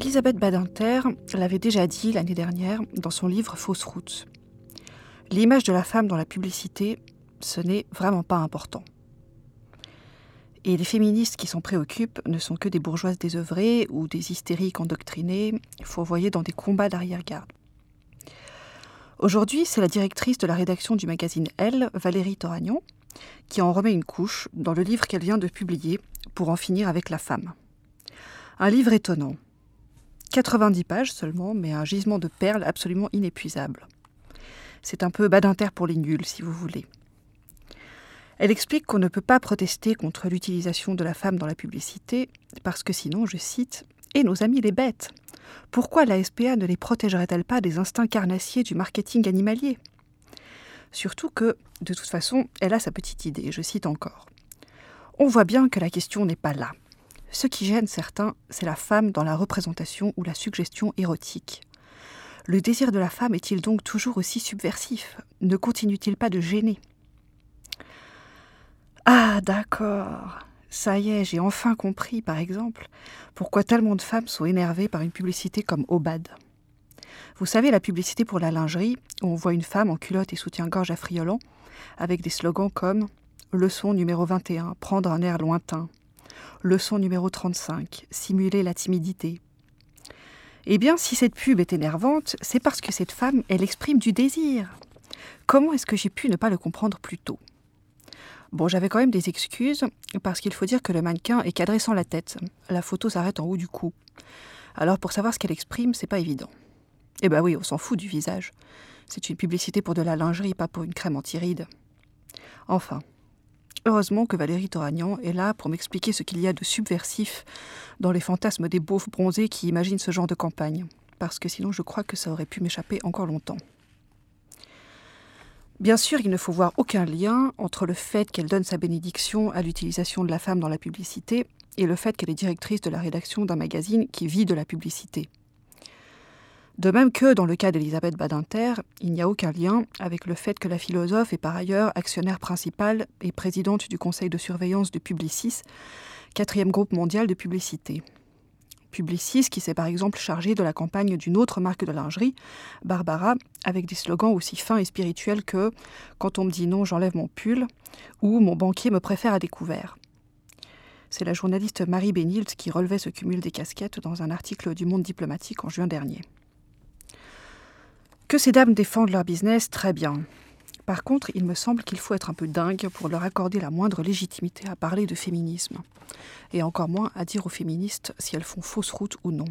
Elisabeth Badinter l'avait déjà dit l'année dernière dans son livre Fausse route. L'image de la femme dans la publicité, ce n'est vraiment pas important. Et les féministes qui s'en préoccupent ne sont que des bourgeoises désœuvrées ou des hystériques endoctrinées, fourvoyées dans des combats d'arrière-garde. Aujourd'hui, c'est la directrice de la rédaction du magazine Elle, Valérie Toragnon, qui en remet une couche dans le livre qu'elle vient de publier pour en finir avec la femme. Un livre étonnant. 90 pages seulement, mais un gisement de perles absolument inépuisable. C'est un peu badinter pour les nuls, si vous voulez. Elle explique qu'on ne peut pas protester contre l'utilisation de la femme dans la publicité, parce que sinon, je cite, Et nos amis les bêtes Pourquoi la SPA ne les protégerait-elle pas des instincts carnassiers du marketing animalier? Surtout que, de toute façon, elle a sa petite idée, je cite encore. On voit bien que la question n'est pas là. Ce qui gêne certains, c'est la femme dans la représentation ou la suggestion érotique. Le désir de la femme est-il donc toujours aussi subversif? Ne continue-t-il pas de gêner? Ah, d'accord. Ça y est, j'ai enfin compris, par exemple, pourquoi tellement de femmes sont énervées par une publicité comme Obad. Vous savez, la publicité pour la lingerie, où on voit une femme en culotte et soutien-gorge affriolant, avec des slogans comme Leçon numéro 21, prendre un air lointain. Leçon numéro 35, simuler la timidité. Eh bien, si cette pub est énervante, c'est parce que cette femme, elle exprime du désir. Comment est-ce que j'ai pu ne pas le comprendre plus tôt? Bon, j'avais quand même des excuses, parce qu'il faut dire que le mannequin est cadré sans la tête. La photo s'arrête en haut du cou. Alors pour savoir ce qu'elle exprime, c'est pas évident. Eh ben oui, on s'en fout du visage. C'est une publicité pour de la lingerie, pas pour une crème anti-rides. Enfin, heureusement que Valérie Toragnan est là pour m'expliquer ce qu'il y a de subversif dans les fantasmes des beaufs bronzés qui imaginent ce genre de campagne, parce que sinon je crois que ça aurait pu m'échapper encore longtemps. Bien sûr, il ne faut voir aucun lien entre le fait qu'elle donne sa bénédiction à l'utilisation de la femme dans la publicité et le fait qu'elle est directrice de la rédaction d'un magazine qui vit de la publicité. De même que dans le cas d'Elisabeth Badinter, il n'y a aucun lien avec le fait que la philosophe est par ailleurs actionnaire principale et présidente du conseil de surveillance de Publicis, quatrième groupe mondial de publicité. Publicis qui s'est par exemple chargé de la campagne d'une autre marque de lingerie, Barbara, avec des slogans aussi fins et spirituels que Quand on me dit non, j'enlève mon pull ou Mon banquier me préfère à découvert. C'est la journaliste Marie Bénilt qui relevait ce cumul des casquettes dans un article du Monde diplomatique en juin dernier. Que ces dames défendent leur business, très bien. Par contre, il me semble qu'il faut être un peu dingue pour leur accorder la moindre légitimité à parler de féminisme, et encore moins à dire aux féministes si elles font fausse route ou non.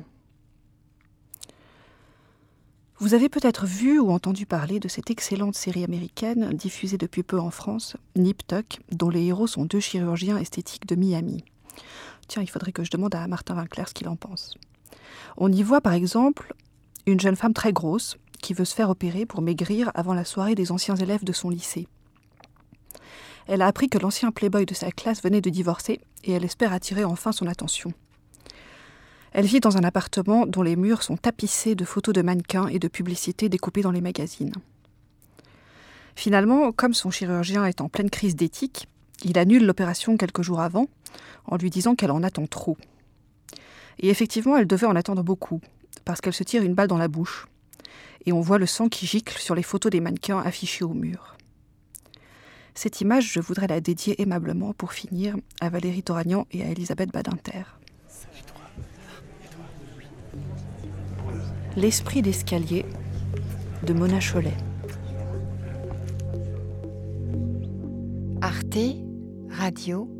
Vous avez peut-être vu ou entendu parler de cette excellente série américaine diffusée depuis peu en France, Nip Tuck, dont les héros sont deux chirurgiens esthétiques de Miami. Tiens, il faudrait que je demande à Martin Winkler ce qu'il en pense. On y voit par exemple une jeune femme très grosse, qui veut se faire opérer pour maigrir avant la soirée des anciens élèves de son lycée. Elle a appris que l'ancien playboy de sa classe venait de divorcer et elle espère attirer enfin son attention. Elle vit dans un appartement dont les murs sont tapissés de photos de mannequins et de publicités découpées dans les magazines. Finalement, comme son chirurgien est en pleine crise d'éthique, il annule l'opération quelques jours avant en lui disant qu'elle en attend trop. Et effectivement, elle devait en attendre beaucoup, parce qu'elle se tire une balle dans la bouche et on voit le sang qui gicle sur les photos des mannequins affichés au mur. Cette image, je voudrais la dédier aimablement pour finir à Valérie Toragnan et à Elisabeth Badinter. L'esprit d'escalier de Mona Cholet. Arte Radio.com